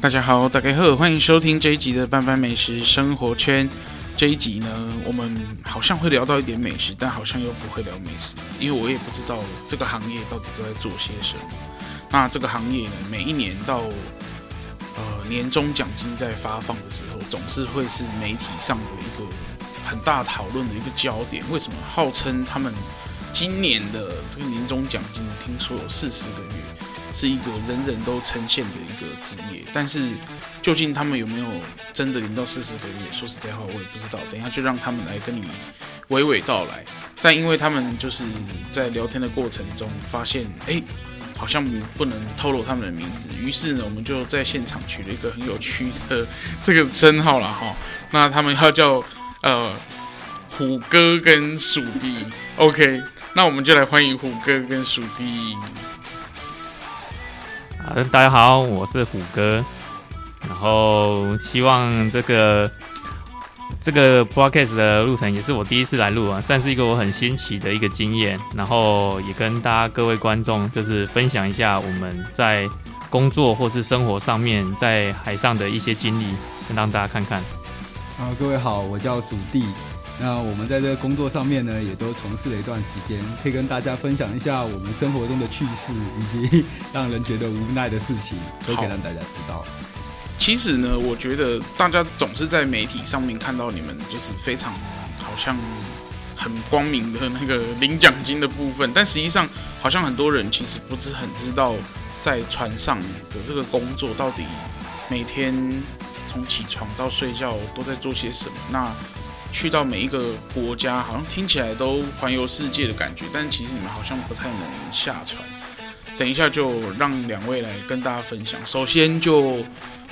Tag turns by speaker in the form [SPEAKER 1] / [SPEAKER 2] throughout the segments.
[SPEAKER 1] 大家好，大家好，欢迎收听这一集的班班美食生活圈。这一集呢，我们好像会聊到一点美食，但好像又不会聊美食，因为我也不知道这个行业到底都在做些什么。那这个行业呢，每一年到呃年终奖金在发放的时候，总是会是媒体上的一个很大讨论的一个焦点。为什么号称他们今年的这个年终奖金，听说有四十个月？是一个人人都称羡的一个职业，但是究竟他们有没有真的零到四十个月？说实在话，我也不知道。等一下就让他们来跟你娓娓道来。但因为他们就是在聊天的过程中发现，哎，好像不能透露他们的名字，于是呢，我们就在现场取了一个很有趣的这个称号了哈。那他们要叫呃虎哥跟鼠弟，OK？那我们就来欢迎虎哥跟鼠弟。
[SPEAKER 2] 大家好，我是虎哥，然后希望这个这个 podcast 的路程也是我第一次来录啊，算是一个我很新奇的一个经验，然后也跟大家各位观众就是分享一下我们在工作或是生活上面在海上的一些经历，先让大家看看。
[SPEAKER 3] 啊，各位好，我叫鼠弟。那我们在这个工作上面呢，也都从事了一段时间，可以跟大家分享一下我们生活中的趣事，以及让人觉得无奈的事情，都可以让大家知道。
[SPEAKER 1] 其实呢，我觉得大家总是在媒体上面看到你们，就是非常好像很光明的那个领奖金的部分，但实际上好像很多人其实不是很知道，在船上的这个工作到底每天从起床到睡觉都在做些什么。那去到每一个国家，好像听起来都环游世界的感觉，但其实你们好像不太能下船。等一下就让两位来跟大家分享。首先就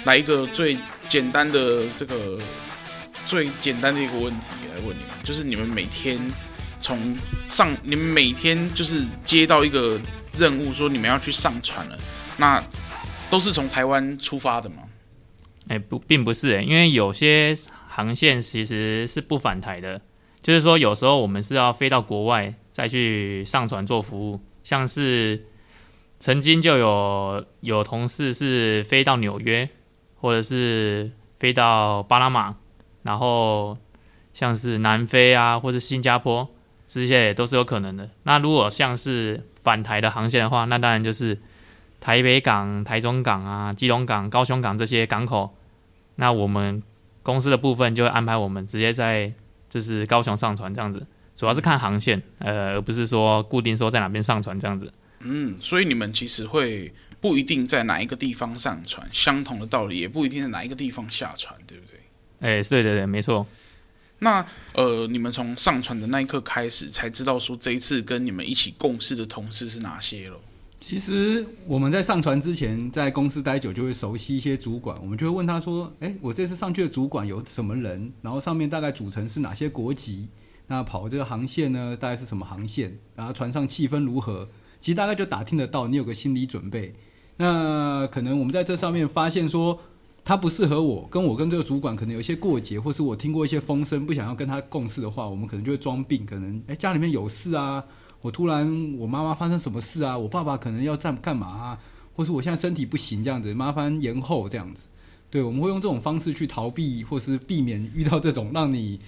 [SPEAKER 1] 来一个最简单的这个最简单的一个问题来问你们，就是你们每天从上，你们每天就是接到一个任务，说你们要去上船了，那都是从台湾出发的吗？
[SPEAKER 2] 哎，不，并不是，因为有些。航线其实是不返台的，就是说有时候我们是要飞到国外再去上船做服务，像是曾经就有有同事是飞到纽约，或者是飞到巴拿马，然后像是南非啊或者新加坡这些也都是有可能的。那如果像是返台的航线的话，那当然就是台北港、台中港啊、基隆港、高雄港这些港口，那我们。公司的部分就会安排我们直接在就是高雄上船这样子，主要是看航线，呃，而不是说固定说在哪边上船这样子。
[SPEAKER 1] 嗯，所以你们其实会不一定在哪一个地方上船，相同的道理也不一定在哪一个地方下船，对不对？
[SPEAKER 2] 哎，对对对，没错。
[SPEAKER 1] 那呃，你们从上船的那一刻开始，才知道说这一次跟你们一起共事的同事是哪些了。
[SPEAKER 3] 其实我们在上船之前，在公司待久就会熟悉一些主管，我们就会问他说：“诶，我这次上去的主管有什么人？然后上面大概组成是哪些国籍？那跑这个航线呢，大概是什么航线？然后船上气氛如何？其实大概就打听得到，你有个心理准备。那可能我们在这上面发现说他不适合我，跟我跟这个主管可能有一些过节，或是我听过一些风声，不想要跟他共事的话，我们可能就会装病，可能哎，家里面有事啊。”我突然，我妈妈发生什么事啊？我爸爸可能要干干嘛啊？或是我现在身体不行这样子，麻烦延后这样子。对，我们会用这种方式去逃避，或是避免遇到这种让你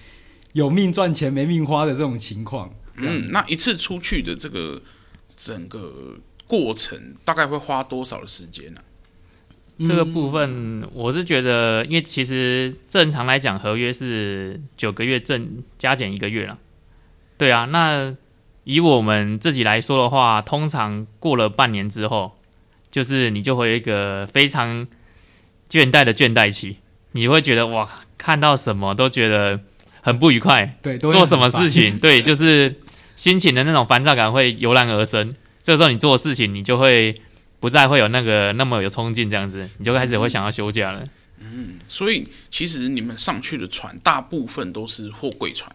[SPEAKER 3] 有命赚钱没命花的这种情况。
[SPEAKER 1] 嗯，那一次出去的这个 整个过程大概会花多少的时间呢？
[SPEAKER 2] 啊？这个部分我是觉得，因为其实正常来讲，合约是九个月正加减一个月了。对啊，那。以我们自己来说的话，通常过了半年之后，就是你就会有一个非常倦怠的倦怠期，你会觉得哇，看到什么都觉得很不愉快，
[SPEAKER 3] 对，
[SPEAKER 2] 做什么事情，对，就是心情的那种烦躁感会油然而生。这个时候你做事情，你就会不再会有那个那么有冲劲，这样子，你就开始会想要休假了。
[SPEAKER 1] 嗯，所以其实你们上去的船大部分都是货柜船。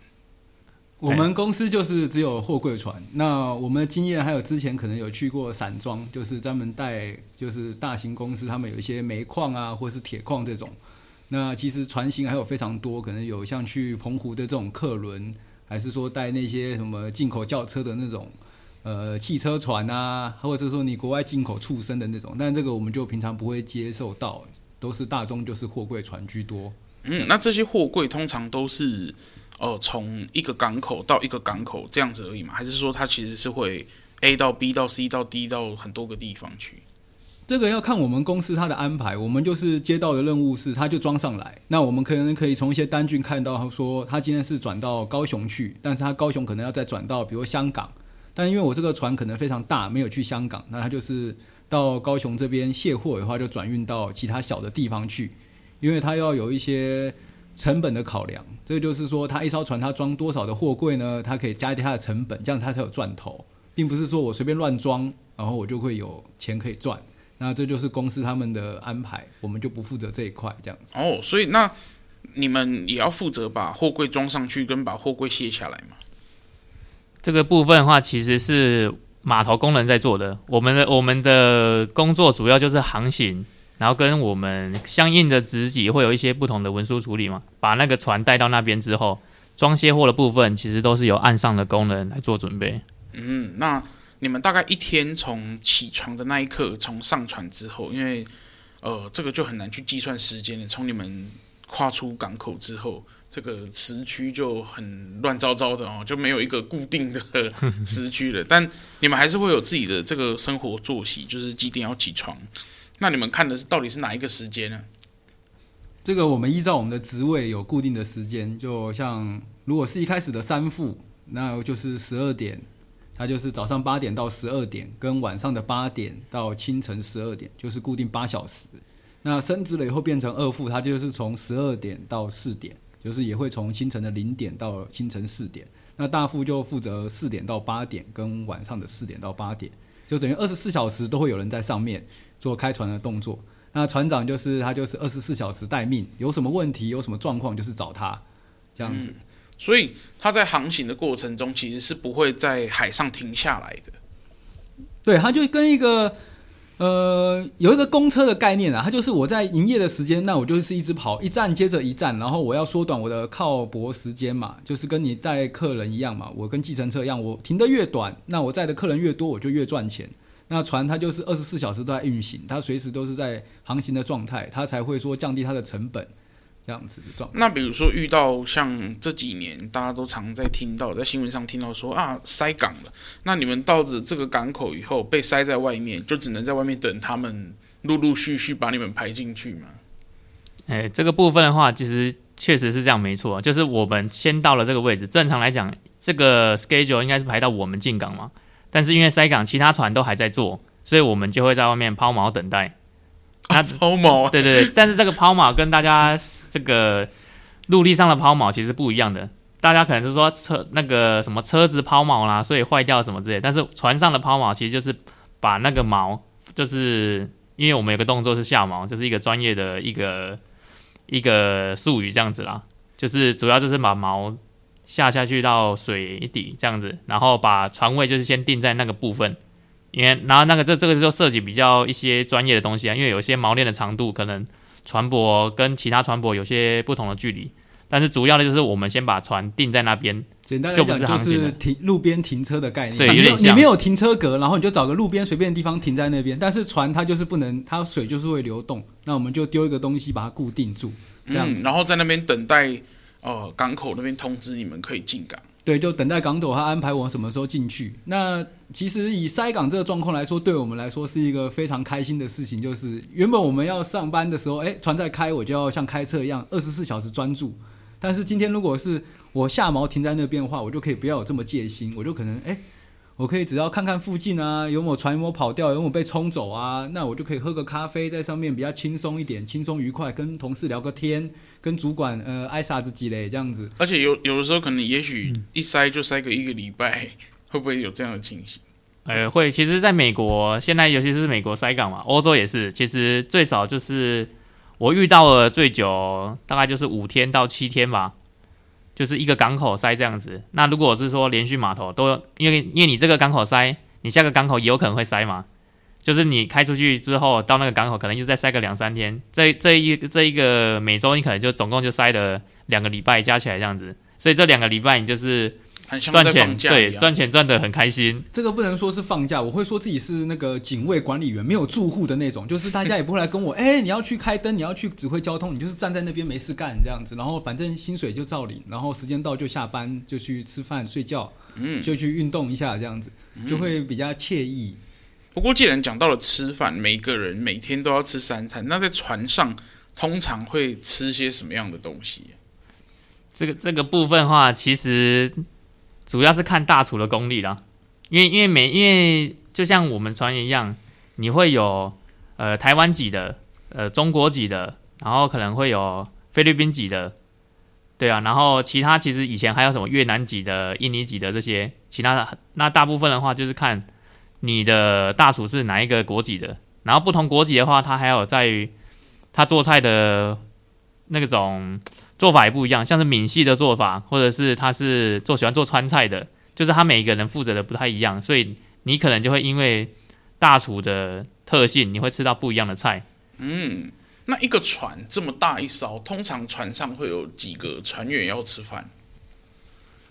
[SPEAKER 3] 我们公司就是只有货柜船。那我们的经验还有之前可能有去过散装，就是专门带就是大型公司他们有一些煤矿啊，或是铁矿这种。那其实船型还有非常多，可能有像去澎湖的这种客轮，还是说带那些什么进口轿车的那种呃汽车船啊，或者说你国外进口畜生的那种。但这个我们就平常不会接受到，都是大宗就是货柜船居多。
[SPEAKER 1] 嗯，那这些货柜通常都是。呃，从一个港口到一个港口这样子而已嘛？还是说它其实是会 A 到 B 到 C 到 D 到很多个地方去？
[SPEAKER 3] 这个要看我们公司它的安排。我们就是接到的任务是，它就装上来。那我们可能可以从一些单据看到，他说他今天是转到高雄去，但是他高雄可能要再转到比如香港。但因为我这个船可能非常大，没有去香港，那他就是到高雄这边卸货的话，就转运到其他小的地方去，因为他要有一些。成本的考量，这个就是说，他一艘船它装多少的货柜呢？它可以加一点它的成本，这样它才有赚头，并不是说我随便乱装，然后我就会有钱可以赚。那这就是公司他们的安排，我们就不负责这一块，这样子。
[SPEAKER 1] 哦，所以那你们也要负责把货柜装上去，跟把货柜卸下来嘛？
[SPEAKER 2] 这个部分的话，其实是码头工人在做的。我们的我们的工作主要就是航行。然后跟我们相应的职级会有一些不同的文书处理嘛，把那个船带到那边之后，装卸货的部分其实都是由岸上的工人来做准备。
[SPEAKER 1] 嗯，那你们大概一天从起床的那一刻，从上船之后，因为呃这个就很难去计算时间了。从你们跨出港口之后，这个时区就很乱糟糟的哦，就没有一个固定的时区了。但你们还是会有自己的这个生活作息，就是几点要起床。那你们看的是到底是哪一个时间呢？
[SPEAKER 3] 这个我们依照我们的职位有固定的时间，就像如果是一开始的三副，那就是十二点，它就是早上八点到十二点，跟晚上的八点到清晨十二点，就是固定八小时。那升职了以后变成二副，它就是从十二点到四点，就是也会从清晨的零点到清晨四点。那大副就负责四点到八点，跟晚上的四点到八点，就等于二十四小时都会有人在上面。做开船的动作，那船长就是他，就是二十四小时待命，有什么问题，有什么状况，就是找他这样子。
[SPEAKER 1] 所以它在航行的过程中，其实是不会在海上停下来的。
[SPEAKER 3] 对，它就跟一个呃有一个公车的概念啊，它就是我在营业的时间，那我就是一直跑，一站接着一站，然后我要缩短我的靠泊时间嘛，就是跟你带客人一样嘛，我跟计程车一样，我停得越短，那我载的客人越多，我就越赚钱。那船它就是二十四小时都在运行，它随时都是在航行的状态，它才会说降低它的成本，这样子的。
[SPEAKER 1] 那比如说遇到像这几年大家都常在听到，在新闻上听到说啊塞港了，那你们到了这个港口以后被塞在外面，就只能在外面等他们陆陆续续把你们排进去吗？
[SPEAKER 2] 哎，这个部分的话，其实确实是这样，没错，就是我们先到了这个位置，正常来讲，这个 schedule 应该是排到我们进港嘛。但是因为塞港，其他船都还在做，所以我们就会在外面抛锚等待。
[SPEAKER 1] 啊，抛锚？
[SPEAKER 2] 对对对，但是这个抛锚跟大家这个陆地上的抛锚其实不一样的。大家可能是说车那个什么车子抛锚啦，所以坏掉什么之类。但是船上的抛锚其实就是把那个锚，就是因为我们有个动作是下锚，就是一个专业的一个一个术语这样子啦，就是主要就是把锚。下下去到水底这样子，然后把船位就是先定在那个部分，因为然后那个这这个就涉及比较一些专业的东西啊，因为有些锚链的长度可能船舶跟其他船舶有些不同的距离，但是主要的就是我们先把船定在那边，
[SPEAKER 3] 简单来讲就是停路边停车的概念，
[SPEAKER 2] 对，有点像
[SPEAKER 3] 你没有停车格，然后你就找个路边随便的地方停在那边，但是船它就是不能，它水就是会流动，那我们就丢一个东西把它固定住，这样子，
[SPEAKER 1] 嗯，然后在那边等待。呃，港口那边通知你们可以进港。
[SPEAKER 3] 对，就等待港口他安排我什么时候进去。那其实以塞港这个状况来说，对我们来说是一个非常开心的事情。就是原本我们要上班的时候，哎，船在开，我就要像开车一样二十四小时专注。但是今天如果是我下锚停在那边的话，我就可以不要有这么戒心，我就可能哎。我可以只要看看附近啊，有没有船有没有跑掉，有没有被冲走啊，那我就可以喝个咖啡在上面比较轻松一点，轻松愉快，跟同事聊个天，跟主管呃挨啥子积累这样子。
[SPEAKER 1] 而且有有的时候可能也许一塞就塞个一个礼拜，会不会有这样的情形？
[SPEAKER 2] 呃，会。其实，在美国现在尤其是美国塞港嘛，欧洲也是，其实最少就是我遇到了最久大概就是五天到七天吧。就是一个港口塞这样子。那如果是说连续码头都因为因为你这个港口塞，你下个港口也有可能会塞嘛。就是你开出去之后到那个港口，可能就再塞个两三天。这这一这一个每周你可能就总共就塞了两个礼拜，加起来这样子。所以这两个礼拜你就是。赚钱对，赚钱赚的很开心。
[SPEAKER 3] 这个不能说是放假，我会说自己是那个警卫管理员，没有住户的那种，就是大家也不会来跟我，哎，你要去开灯，你要去指挥交通，你就是站在那边没事干这样子，然后反正薪水就照领，然后时间到就下班就去吃饭睡觉，嗯，就去运动一下这样子，就会比较惬意。
[SPEAKER 1] 不过既然讲到了吃饭，每个人每天都要吃三餐，那在船上通常会吃些什么样的东西？
[SPEAKER 2] 这个这个部分的话，其实。主要是看大厨的功力啦，因为因为每因为就像我们船员一样，你会有呃台湾籍的，呃中国籍的，然后可能会有菲律宾籍的，对啊，然后其他其实以前还有什么越南籍的、印尼籍的这些，其他的那大部分的话就是看你的大厨是哪一个国籍的，然后不同国籍的话，他还有在于他做菜的那种。做法也不一样，像是闽系的做法，或者是他是做喜欢做川菜的，就是他每一个人负责的不太一样，所以你可能就会因为大厨的特性，你会吃到不一样的菜。
[SPEAKER 1] 嗯，那一个船这么大一艘，通常船上会有几个船员要吃饭？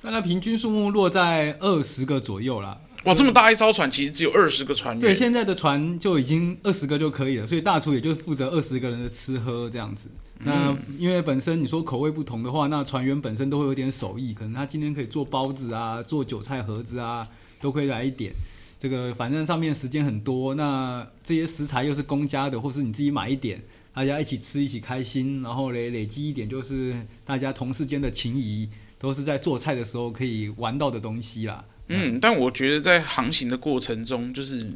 [SPEAKER 3] 大概平均数目落在二十个左右啦。
[SPEAKER 1] 哇，这么大一艘船，其实只有二十个船员。
[SPEAKER 3] 对，现在的船就已经二十个就可以了，所以大厨也就负责二十个人的吃喝这样子。那因为本身你说口味不同的话，那船员本身都会有点手艺，可能他今天可以做包子啊，做韭菜盒子啊，都可以来一点。这个反正上面时间很多，那这些食材又是公家的，或是你自己买一点，大家一起吃一起开心，然后累累积一点，就是大家同事间的情谊，都是在做菜的时候可以玩到的东西啦。
[SPEAKER 1] 嗯，但我觉得在航行的过程中，就是。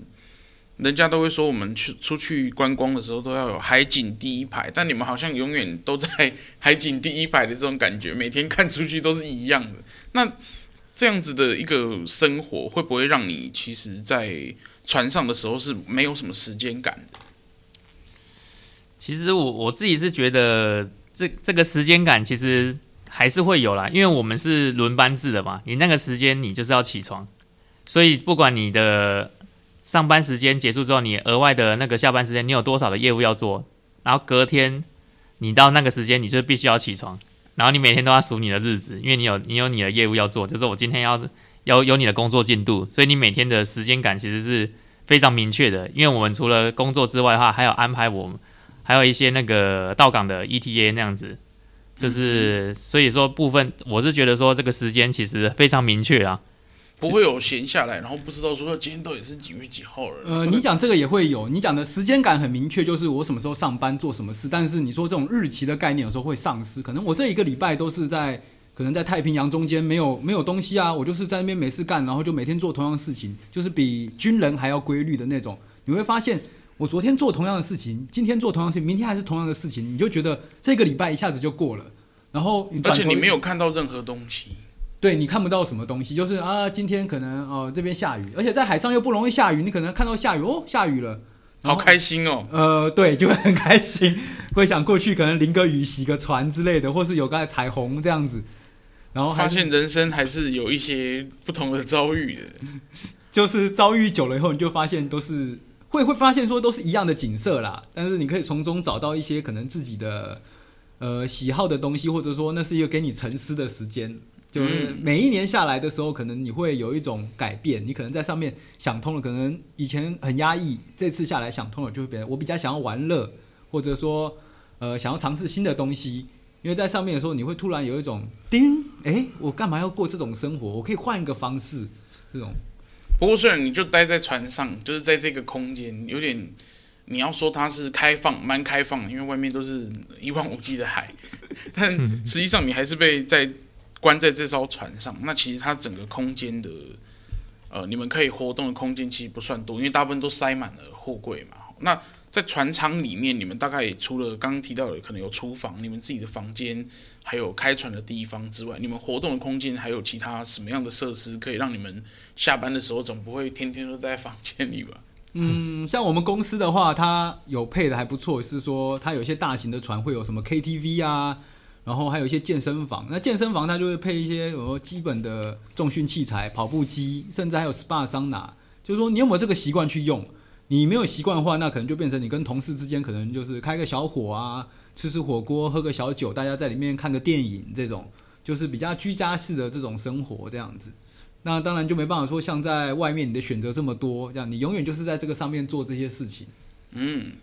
[SPEAKER 1] 人家都会说，我们去出去观光的时候都要有海景第一排，但你们好像永远都在海景第一排的这种感觉，每天看出去都是一样的。那这样子的一个生活，会不会让你其实，在船上的时候是没有什么时间感的？
[SPEAKER 2] 其实我我自己是觉得，这这个时间感其实还是会有啦，因为我们是轮班制的嘛，你那个时间你就是要起床，所以不管你的。上班时间结束之后，你额外的那个下班时间，你有多少的业务要做？然后隔天你到那个时间，你就必须要起床，然后你每天都要数你的日子，因为你有你有你的业务要做，就是我今天要要有你的工作进度，所以你每天的时间感其实是非常明确的。因为我们除了工作之外的话，还有安排我们还有一些那个到岗的 ETA 那样子，就是所以说部分我是觉得说这个时间其实非常明确啊。
[SPEAKER 1] 不会有闲下来，然后不知道说今天到底是几月几号了。
[SPEAKER 3] 呃，你讲这个也会有，你讲的时间感很明确，就是我什么时候上班做什么事。但是你说这种日期的概念有时候会丧失，可能我这一个礼拜都是在可能在太平洋中间没有没有东西啊，我就是在那边没事干，然后就每天做同样的事情，就是比军人还要规律的那种。你会发现，我昨天做同样的事情，今天做同样的事情，明天还是同样的事情，你就觉得这个礼拜一下子就过了，然后
[SPEAKER 1] 而且你没有看到任何东西。
[SPEAKER 3] 对，你看不到什么东西，就是啊，今天可能哦这边下雨，而且在海上又不容易下雨，你可能看到下雨哦，下雨了，
[SPEAKER 1] 好开心哦。
[SPEAKER 3] 呃，对，就会很开心，会想过去可能淋个雨、洗个船之类的，或是有个彩虹这样子，然后
[SPEAKER 1] 发现人生还是有一些不同的遭遇的，
[SPEAKER 3] 就是遭遇久了以后，你就发现都是会会发现说都是一样的景色啦，但是你可以从中找到一些可能自己的呃喜好的东西，或者说那是一个给你沉思的时间。就是每一年下来的时候，可能你会有一种改变，你可能在上面想通了，可能以前很压抑，这次下来想通了，就会变得我比较想要玩乐，或者说呃想要尝试新的东西。因为在上面的时候，你会突然有一种叮，哎，我干嘛要过这种生活？我可以换一个方式，这种。
[SPEAKER 1] 不过虽然你就待在船上，就是在这个空间，有点你要说它是开放，蛮开放的，因为外面都是一望无际的海，但实际上你还是被在。关在这艘船上，那其实它整个空间的，呃，你们可以活动的空间其实不算多，因为大部分都塞满了货柜嘛。那在船舱里面，你们大概除了刚刚提到的可能有厨房、你们自己的房间，还有开船的地方之外，你们活动的空间还有其他什么样的设施可以让你们下班的时候总不会天天都在房间里吧？
[SPEAKER 3] 嗯，像我们公司的话，它有配的还不错，是说它有些大型的船会有什么 KTV 啊。然后还有一些健身房。那健身房它就会配一些呃基本的重训器材、跑步机，甚至还有 SPA 桑拿。就是说，你有没有这个习惯去用？你没有习惯的话，那可能就变成你跟同事之间可能就是开个小火啊，吃吃火锅，喝个小酒，大家在里面看个电影，这种就是比较居家式的这种生活这样子。那当然就没办法说像在外面你的选择这么多，这样你永远就是在这个上面做这些事情。
[SPEAKER 1] 嗯，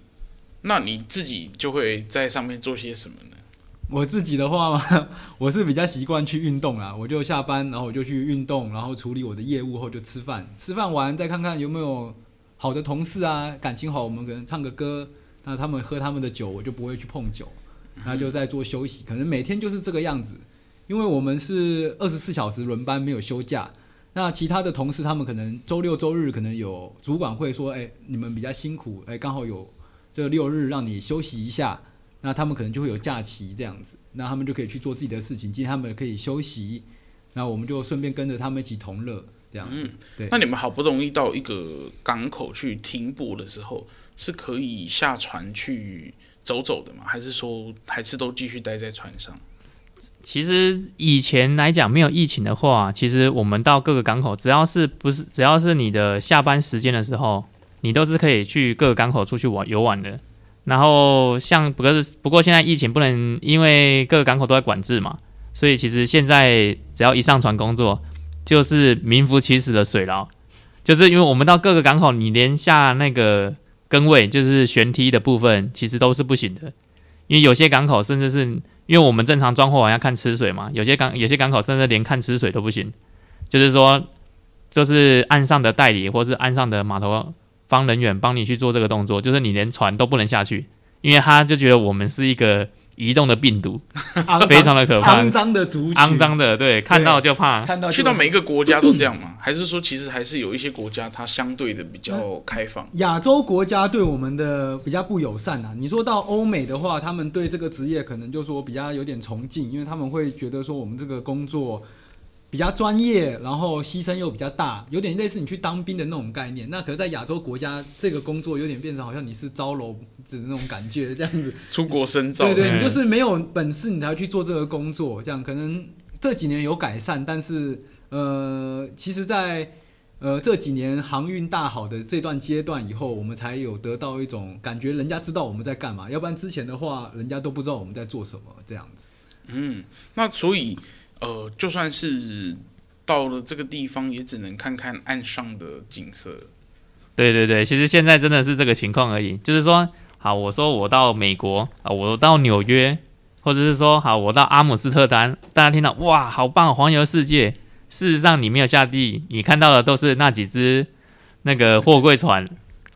[SPEAKER 1] 那你自己就会在上面做些什么呢？
[SPEAKER 3] 我自己的话嘛，我是比较习惯去运动啦。我就下班，然后我就去运动，然后处理我的业务后就吃饭。吃饭完再看看有没有好的同事啊，感情好，我们可能唱个歌。那他们喝他们的酒，我就不会去碰酒。那就在做休息，可能每天就是这个样子。因为我们是二十四小时轮班，没有休假。那其他的同事他们可能周六周日可能有主管会说，哎，你们比较辛苦，哎，刚好有这六日让你休息一下。那他们可能就会有假期这样子，那他们就可以去做自己的事情。今天他们可以休息，那我们就顺便跟着他们一起同乐这样子。对。
[SPEAKER 1] 那你们好不容易到一个港口去停泊的时候，是可以下船去走走的吗？还是说还是都继续待在船上？
[SPEAKER 2] 其实以前来讲没有疫情的话，其实我们到各个港口，只要是不是只要是你的下班时间的时候，你都是可以去各个港口出去玩游玩的。然后像不过是不过现在疫情不能，因为各个港口都在管制嘛，所以其实现在只要一上船工作，就是名副其实的水牢，就是因为我们到各个港口，你连下那个更位，就是舷梯的部分，其实都是不行的，因为有些港口甚至是因为我们正常装货完要看吃水嘛，有些港有些港口甚至连看吃水都不行，就是说，就是岸上的代理或是岸上的码头。帮人员帮你去做这个动作，就是你连船都不能下去，因为他就觉得我们是一个移动的病毒，非常的可怕，
[SPEAKER 3] 肮脏的族群，
[SPEAKER 2] 肮脏的，对，看到就怕。
[SPEAKER 3] 看到
[SPEAKER 1] 去到每一个国家都这样吗？还是说其实还是有一些国家它相对的比较开放？
[SPEAKER 3] 亚洲国家对我们的比较不友善啊。你说到欧美的话，他们对这个职业可能就说比较有点崇敬，因为他们会觉得说我们这个工作。比较专业，然后牺牲又比较大，有点类似你去当兵的那种概念。那可是，在亚洲国家，这个工作有点变成好像你是招楼子的那种感觉，这样子。
[SPEAKER 1] 出国深造。
[SPEAKER 3] 对对，你就是没有本事，你才会去做这个工作。这样可能这几年有改善，但是呃，其实在，在呃这几年航运大好的这段阶段以后，我们才有得到一种感觉，人家知道我们在干嘛。要不然之前的话，人家都不知道我们在做什么这样子。
[SPEAKER 1] 嗯，那所以。呃，就算是到了这个地方，也只能看看岸上的景色。
[SPEAKER 2] 对对对，其实现在真的是这个情况而已。就是说，好，我说我到美国啊，我到纽约，或者是说，好，我到阿姆斯特丹，大家听到哇，好棒，环游世界。事实上，你没有下地，你看到的都是那几只那个货柜船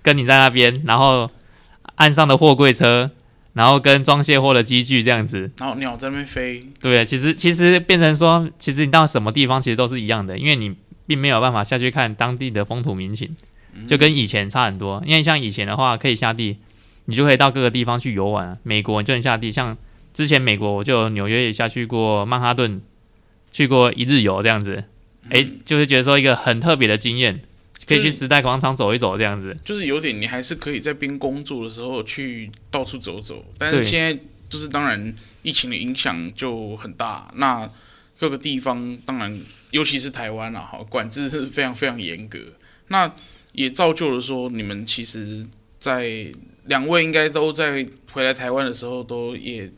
[SPEAKER 2] 跟你在那边，然后岸上的货柜车。然后跟装卸货的机具这样子，
[SPEAKER 1] 然后鸟在那边飞。
[SPEAKER 2] 对，其实其实变成说，其实你到什么地方其实都是一样的，因为你并没有办法下去看当地的风土民情，就跟以前差很多。因为像以前的话，可以下地，你就可以到各个地方去游玩。美国你就能下地，像之前美国我就纽约也下去过曼哈顿，去过一日游这样子，诶，就是觉得说一个很特别的经验。可以去时代广场走一走，这样子
[SPEAKER 1] 就是有点，你还是可以在边工作的时候去到处走走。但是现在就是当然疫情的影响就很大，那各个地方当然尤其是台湾啊，哈，管制是非常非常严格。那也造就了说，你们其实，在两位应该都在回来台湾的时候，都也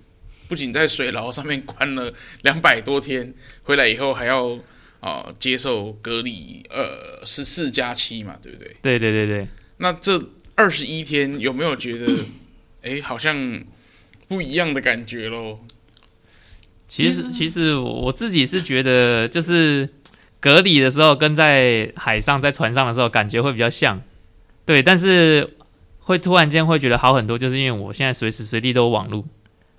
[SPEAKER 1] 不仅在水牢上面关了两百多天，回来以后还要。啊、呃，接受隔离，呃，十四加七嘛，对不对？
[SPEAKER 2] 对对对对。
[SPEAKER 1] 那这二十一天有没有觉得，哎，好像不一样的感觉喽？
[SPEAKER 2] 其实，其实我自己是觉得，就是隔离的时候跟在海上、在船上的时候，感觉会比较像。对，但是会突然间会觉得好很多，就是因为我现在随时随地都有网络。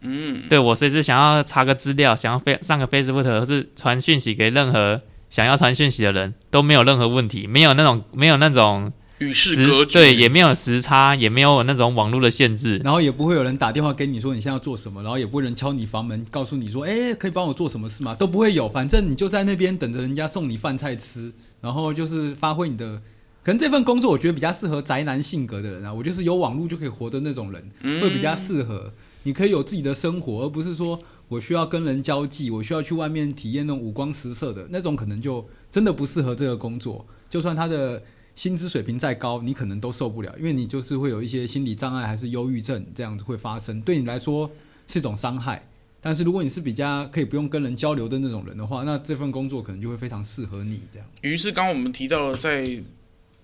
[SPEAKER 2] 嗯。对，我随时想要查个资料，想要飞上个 Facebook，或是传讯息给任何。想要传讯息的人都没有任何问题，没有那种没有那种
[SPEAKER 1] 与世隔绝，
[SPEAKER 2] 对，也没有时差，也没有那种网络的限制，
[SPEAKER 3] 然后也不会有人打电话给你说你现在要做什么，然后也不会人敲你房门告诉你说，哎，可以帮我做什么事吗？都不会有，反正你就在那边等着人家送你饭菜吃，然后就是发挥你的，可能这份工作我觉得比较适合宅男性格的人啊，我就是有网络就可以活的那种人，会比较适合，你可以有自己的生活，而不是说。我需要跟人交际，我需要去外面体验那种五光十色的那种，可能就真的不适合这个工作。就算他的薪资水平再高，你可能都受不了，因为你就是会有一些心理障碍，还是忧郁症这样子会发生，对你来说是一种伤害。但是如果你是比较可以不用跟人交流的那种人的话，那这份工作可能就会非常适合你这样。
[SPEAKER 1] 于是刚刚我们提到了，在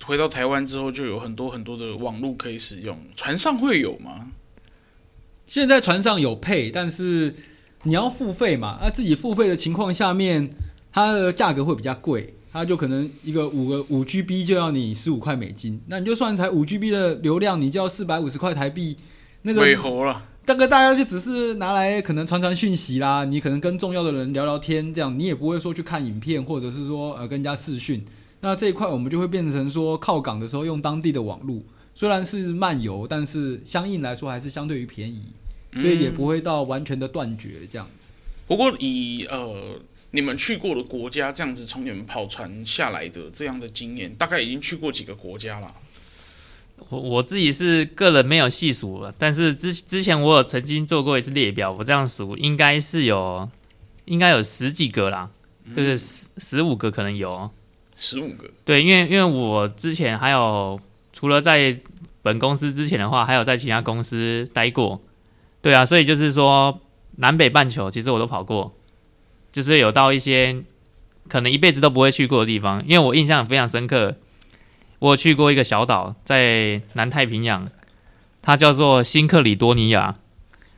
[SPEAKER 1] 回到台湾之后，就有很多很多的网络可以使用，船上会有吗？
[SPEAKER 3] 现在船上有配，但是你要付费嘛？那、啊、自己付费的情况下面，它的价格会比较贵，它就可能一个五个五 GB 就要你十五块美金，那你就算才五 GB 的流量，你就要四百五十块台币，那个
[SPEAKER 1] 尾活了。
[SPEAKER 3] 这个大家就只是拿来可能传传讯息啦，你可能跟重要的人聊聊天，这样你也不会说去看影片，或者是说呃跟人家视讯。那这一块我们就会变成说靠港的时候用当地的网络，虽然是漫游，但是相应来说还是相对于便宜，所以也不会到完全的断绝这样子。
[SPEAKER 1] 嗯、不过以呃你们去过的国家这样子从你们跑船下来的这样的经验，大概已经去过几个国家了？
[SPEAKER 2] 我我自己是个人没有细数了，但是之之前我有曾经做过一次列表，我这样数应该是有，应该有十几个啦，嗯、就是十十五个可能有，
[SPEAKER 1] 十五个。
[SPEAKER 2] 对，因为因为我之前还有除了在本公司之前的话，还有在其他公司待过，对啊，所以就是说南北半球其实我都跑过，就是有到一些可能一辈子都不会去过的地方，因为我印象非常深刻。我有去过一个小岛，在南太平洋，它叫做新克里多尼亚。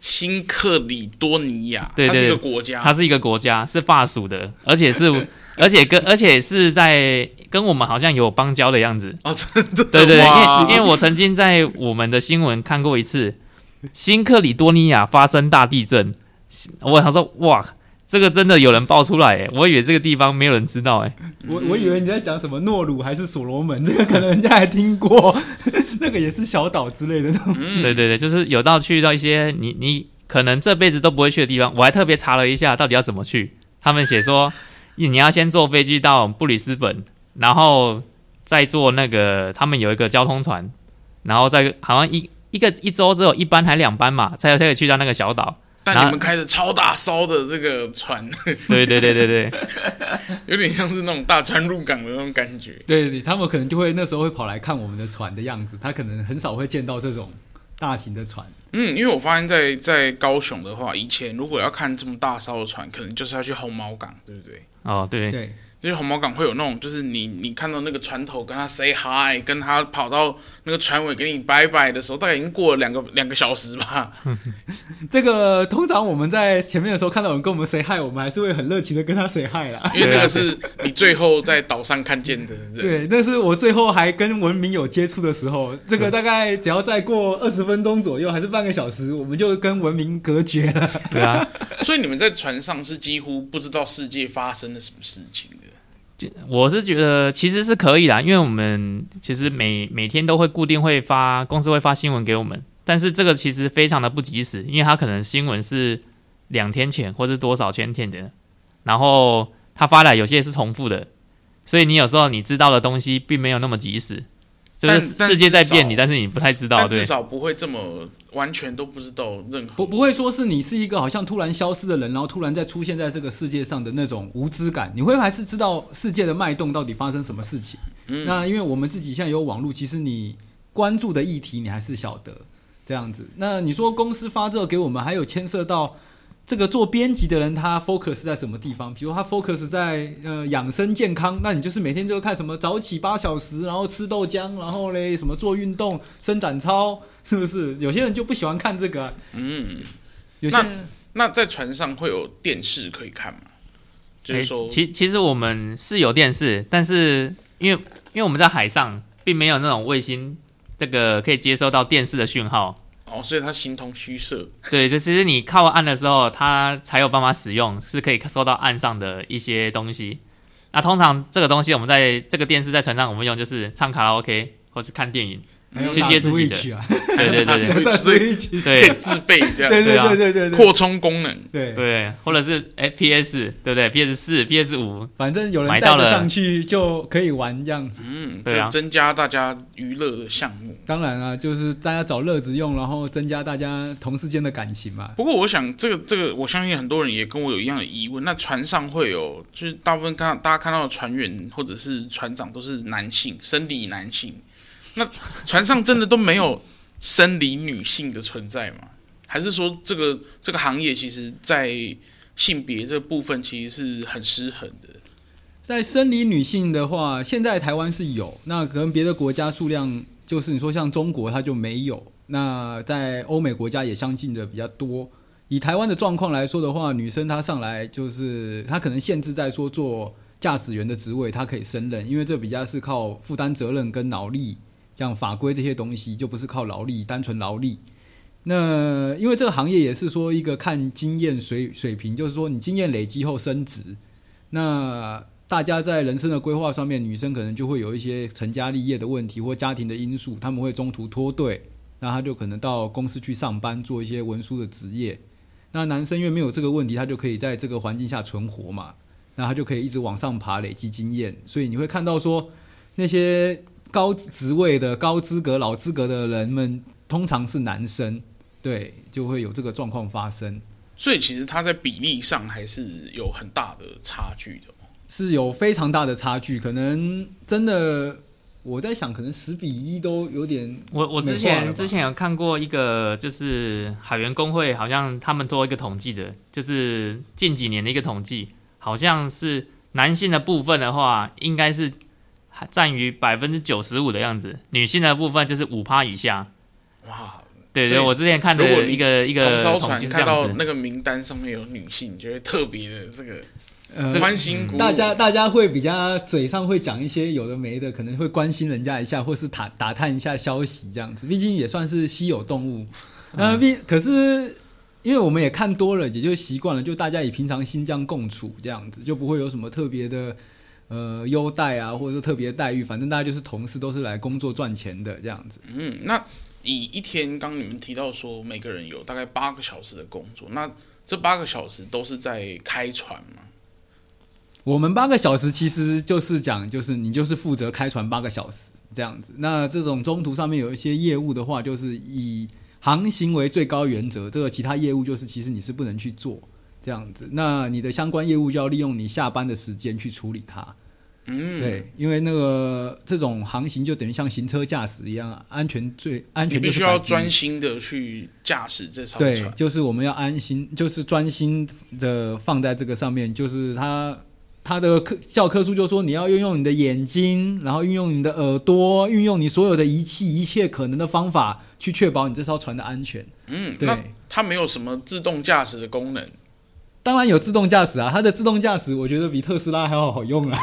[SPEAKER 1] 新克里多尼亚，
[SPEAKER 2] 对，对对，它是一个国家，它是一个国家，是法属的，而且是，而且跟，而且是在跟我们好像有邦交的样子。
[SPEAKER 1] 哦，真的？
[SPEAKER 2] 对对对，因为因为我曾经在我们的新闻看过一次，新克里多尼亚发生大地震，我想说，哇。这个真的有人爆出来诶，我以为这个地方没有人知道诶。
[SPEAKER 3] 我我以为你在讲什么诺鲁还是所罗门，这个可能人家还听过，那个也是小岛之类的东西。
[SPEAKER 2] 对对对，就是有到去到一些你你可能这辈子都不会去的地方，我还特别查了一下到底要怎么去。他们写说，你要先坐飞机到布里斯本，然后再坐那个他们有一个交通船，然后再好像一一个一周只有一班还两班嘛，才有可以去到那个小岛。
[SPEAKER 1] 但你们开着超大艘的这个船，
[SPEAKER 2] 对对对对对，
[SPEAKER 1] 有点像是那种大船入港的那种感觉。
[SPEAKER 3] 对对，他们可能就会那时候会跑来看我们的船的样子，他可能很少会见到这种大型的船。
[SPEAKER 1] 嗯，因为我发现在，在在高雄的话，以前如果要看这么大艘的船，可能就是要去红毛港，对不对？
[SPEAKER 2] 哦，对
[SPEAKER 3] 对。
[SPEAKER 1] 就是红毛港会有那种，就是你你看到那个船头跟他 say hi，跟他跑到那个船尾给你拜拜的时候，大概已经过了两个两个小时吧。
[SPEAKER 3] 这个通常我们在前面的时候看到有人跟我们 say hi，我们还是会很热情的跟他 say hi 啦。
[SPEAKER 1] 因为那个是你最后在岛上看见的人。
[SPEAKER 3] 对，那是我最后还跟文明有接触的时候。这个大概只要再过二十分钟左右，还是半个小时，我们就跟文明隔绝了。
[SPEAKER 2] 对啊，
[SPEAKER 1] 所以你们在船上是几乎不知道世界发生了什么事情的。
[SPEAKER 2] 我是觉得其实是可以啦，因为我们其实每每天都会固定会发，公司会发新闻给我们，但是这个其实非常的不及时，因为他可能新闻是两天前或是多少天前的，然后他发来有些是重复的，所以你有时候你知道的东西并没有那么及时。就是世界在变你，但是你不太知道，对，
[SPEAKER 1] 至少不会这么完全都不知道任何。
[SPEAKER 3] 不不会说是你是一个好像突然消失的人，然后突然再出现在这个世界上的那种无知感。你会还是知道世界的脉动到底发生什么事情。嗯，那因为我们自己现在有网络，其实你关注的议题你还是晓得这样子。那你说公司发这个给我们，还有牵涉到。这个做编辑的人，他 focus 在什么地方？比如他 focus 在呃养生健康，那你就是每天就看什么早起八小时，然后吃豆浆，然后嘞什么做运动、伸展操，是不是？有些人就不喜欢看这个啊。
[SPEAKER 1] 嗯，有些人那，那在船上会有电视可以看吗？就是说，
[SPEAKER 2] 欸、其其实我们是有电视，但是因为因为我们在海上，并没有那种卫星，这个可以接收到电视的讯号。
[SPEAKER 1] 哦，所以它形同虚设。
[SPEAKER 2] 对，就其实你靠岸的时候，它才有办法使用，是可以收到岸上的一些东西。那通常这个东西，我们在这个电视在船上我们用，就是唱卡拉 OK 或是看电影。去接自己的，对对对对，
[SPEAKER 1] 所以可以自备这样，
[SPEAKER 3] 对对对对对，
[SPEAKER 1] 扩充功能，
[SPEAKER 3] 对。
[SPEAKER 2] 对，或者是 FPS，对不对？PS 四、PS 五，
[SPEAKER 3] 反正有人带了上去就可以玩这样子，
[SPEAKER 1] 嗯，就增加大家娱乐的项目。
[SPEAKER 3] 当然啊，就是大家找乐子用，然后增加大家同事间的感情嘛。
[SPEAKER 1] 不过我想，这个这个，我相信很多人也跟我有一样的疑问。那船上会有，就是大部分看大家看到的船员或者是船长都是男性，生理男性。那船上真的都没有生理女性的存在吗？还是说这个这个行业其实，在性别这部分其实是很失衡的？
[SPEAKER 3] 在生理女性的话，现在台湾是有，那可能别的国家数量就是你说像中国它就没有。那在欧美国家也相近的比较多。以台湾的状况来说的话，女生她上来就是她可能限制在说做驾驶员的职位，她可以胜任，因为这比较是靠负担责任跟脑力。像法规这些东西就不是靠劳力，单纯劳力。那因为这个行业也是说一个看经验水水平，就是说你经验累积后升职。那大家在人生的规划上面，女生可能就会有一些成家立业的问题或家庭的因素，他们会中途脱队，那他就可能到公司去上班做一些文书的职业。那男生因为没有这个问题，他就可以在这个环境下存活嘛，那他就可以一直往上爬，累积经验。所以你会看到说那些。高职位的、高资格、老资格的人们，通常是男生，对，就会有这个状况发生。
[SPEAKER 1] 所以，其实他在比例上还是有很大的差距的，
[SPEAKER 3] 是有非常大的差距。可能真的，我在想，可能十比一都有点。
[SPEAKER 2] 我我之前之前有看过一个，就是海员工会，好像他们做一个统计的，就是近几年的一个统计，好像是男性的部分的话，应该是。占于百分之九十五的样子，女性的部分就是五趴以下。哇，对对，我之前看的一个一个统计。看到
[SPEAKER 1] 那个名单上面有女性，就会特别的这个呃关心、嗯。
[SPEAKER 3] 大家大家会比较嘴上会讲一些有的没的，可能会关心人家一下，或是打打探一下消息这样子。毕竟也算是稀有动物。呃，毕可是因为我们也看多了，也就习惯了，就大家以平常心这样共处这样子，就不会有什么特别的。呃，优待啊，或者是特别待遇，反正大家就是同事，都是来工作赚钱的这样子。
[SPEAKER 1] 嗯，那以一天，刚你们提到说每个人有大概八个小时的工作，那这八个小时都是在开船吗？
[SPEAKER 3] 我们八个小时其实就是讲，就是你就是负责开船八个小时这样子。那这种中途上面有一些业务的话，就是以航行为最高原则，这个其他业务就是其实你是不能去做。这样子，那你的相关业务就要利用你下班的时间去处理它。嗯，对，因为那个这种航行就等于像行车驾驶一样，安全最安全。
[SPEAKER 1] 你必须要专心的去驾驶这艘船。
[SPEAKER 3] 对，就是我们要安心，就是专心的放在这个上面。就是他他的课教科书就说，你要运用你的眼睛，然后运用你的耳朵，运用你所有的仪器，一切可能的方法去确保你这艘船的安全。
[SPEAKER 1] 嗯，对，那它没有什么自动驾驶的功能。
[SPEAKER 3] 当然有自动驾驶啊，它的自动驾驶我觉得比特斯拉还要好用啊。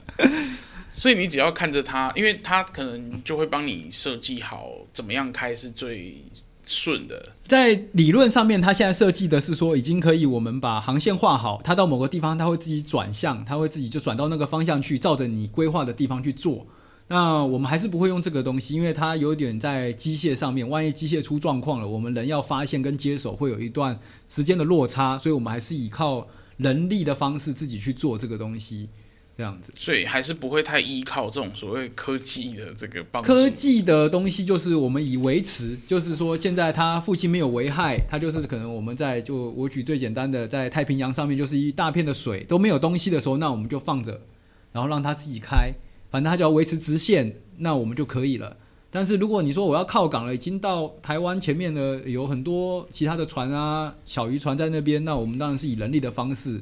[SPEAKER 1] 所以你只要看着它，因为它可能就会帮你设计好怎么样开是最顺的。
[SPEAKER 3] 在理论上面，它现在设计的是说，已经可以我们把航线画好，它到某个地方，它会自己转向，它会自己就转到那个方向去，照着你规划的地方去做。那我们还是不会用这个东西，因为它有点在机械上面，万一机械出状况了，我们人要发现跟接手会有一段时间的落差，所以我们还是依靠人力的方式自己去做这个东西，这样子。
[SPEAKER 1] 所以还是不会太依靠这种所谓科技的这个帮。
[SPEAKER 3] 科技的东西就是我们以维持，就是说现在它附近没有危害，它就是可能我们在就我举最简单的，在太平洋上面就是一大片的水都没有东西的时候，那我们就放着，然后让它自己开。反正它就要维持直线，那我们就可以了。但是如果你说我要靠港了，已经到台湾前面的有很多其他的船啊、小渔船在那边，那我们当然是以人力的方式。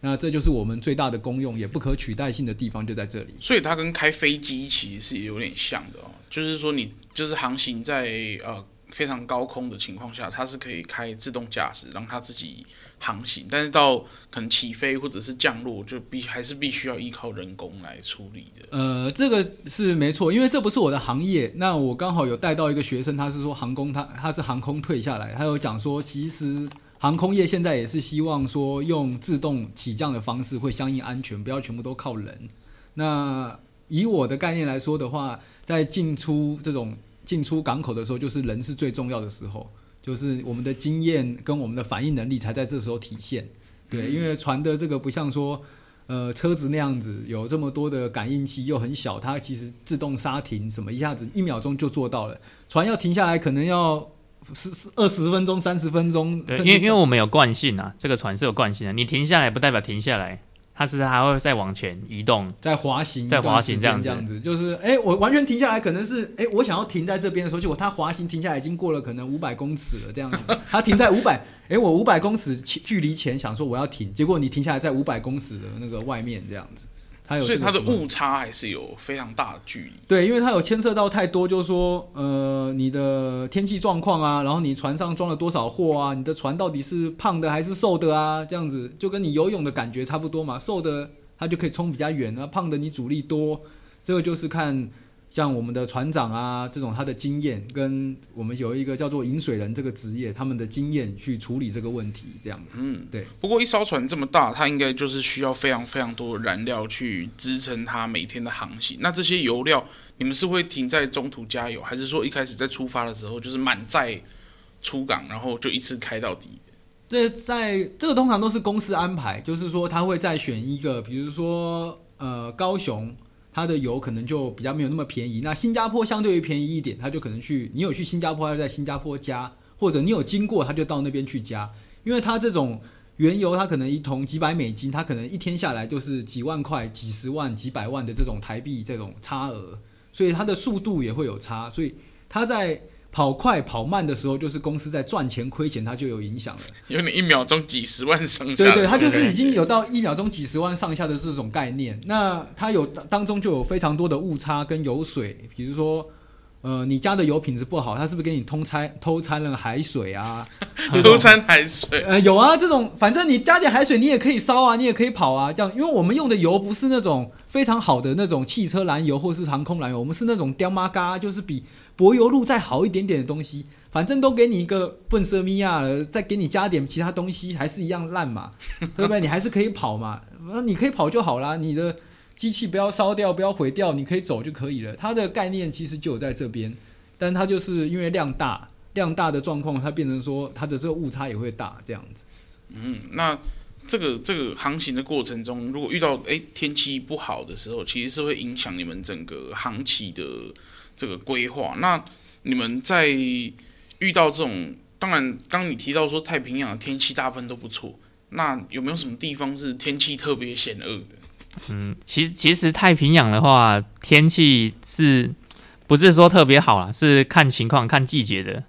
[SPEAKER 3] 那这就是我们最大的功用，也不可取代性的地方就在这里。
[SPEAKER 1] 所以它跟开飞机其实是有点像的哦，就是说你就是航行在呃。非常高空的情况下，它是可以开自动驾驶，让它自己航行。但是到可能起飞或者是降落，就必还是必须要依靠人工来处理的。
[SPEAKER 3] 呃，这个是没错，因为这不是我的行业。那我刚好有带到一个学生，他是说航空，他他是航空退下来，他有讲说，其实航空业现在也是希望说用自动起降的方式会相应安全，不要全部都靠人。那。以我的概念来说的话，在进出这种进出港口的时候，就是人是最重要的时候，就是我们的经验跟我们的反应能力才在这时候体现。对，因为船的这个不像说，呃，车子那样子有这么多的感应器又很小，它其实自动刹停什么，一下子一秒钟就做到了。船要停下来，可能要十二十分钟、三十分钟。
[SPEAKER 2] 对，因为因为我们有惯性啊，这个船是有惯性的，你停下来不代表停下来。它是还会再往前移动，
[SPEAKER 3] 在滑行，
[SPEAKER 2] 在滑行这样子，
[SPEAKER 3] 这样子。就是，哎、欸，我完全停下来，可能是，哎、欸，我想要停在这边的时候，结果它滑行停下来已经过了可能五百公尺了，这样子，它停在五百，哎，我五百公尺距离前想说我要停，结果你停下来在五百公尺的那个外面这样子。它有，
[SPEAKER 1] 所以它的误差还是有非常大的距离。
[SPEAKER 3] 对，因为它有牵涉到太多，就是说，呃，你的天气状况啊，然后你船上装了多少货啊，你的船到底是胖的还是瘦的啊，这样子就跟你游泳的感觉差不多嘛，瘦的它就可以冲比较远啊，胖的你阻力多，这个就是看。像我们的船长啊，这种他的经验，跟我们有一个叫做引水人这个职业，他们的经验去处理这个问题，这样子。嗯，对。
[SPEAKER 1] 不过一艘船这么大，它应该就是需要非常非常多的燃料去支撑它每天的航行。那这些油料，你们是会停在中途加油，还是说一开始在出发的时候就是满载出港，然后就一次开到底？
[SPEAKER 3] 这在这个通常都是公司安排，就是说他会再选一个，比如说呃高雄。它的油可能就比较没有那么便宜，那新加坡相对于便宜一点，他就可能去，你有去新加坡，他就在新加坡加，或者你有经过，他就到那边去加，因为他这种原油，它可能一桶几百美金，它可能一天下来就是几万块、几十万、几百万的这种台币这种差额，所以它的速度也会有差，所以它在。跑快跑慢的时候，就是公司在赚钱亏钱，它就有影响了。
[SPEAKER 1] 因为你一秒钟几十万上下，
[SPEAKER 3] 对对，它就是已经有到一秒钟几十万上下的这种概念。那它有当中就有非常多的误差跟油水，比如说。呃，你加的油品质不好，它是不是给你偷掺偷掺了海水啊？
[SPEAKER 1] 偷掺海水？
[SPEAKER 3] 呃，有啊，这种反正你加点海水，你也可以烧啊，你也可以跑啊，这样，因为我们用的油不是那种非常好的那种汽车燃油或是航空燃油，我们是那种雕妈嘎，就是比柏油路再好一点点的东西，反正都给你一个笨色米亚了，再给你加点其他东西，还是一样烂嘛，对不对？你还是可以跑嘛，那你可以跑就好啦，你的。机器不要烧掉，不要毁掉，你可以走就可以了。它的概念其实就有在这边，但它就是因为量大，量大的状况，它变成说它的这个误差也会大，这样子。
[SPEAKER 1] 嗯，那这个这个航行的过程中，如果遇到诶天气不好的时候，其实是会影响你们整个航期的这个规划。那你们在遇到这种，当然刚你提到说太平洋的天气大部分都不错，那有没有什么地方是天气特别险恶的？
[SPEAKER 2] 嗯，其实其实太平洋的话，天气是不是说特别好啦？是看情况、看季节的。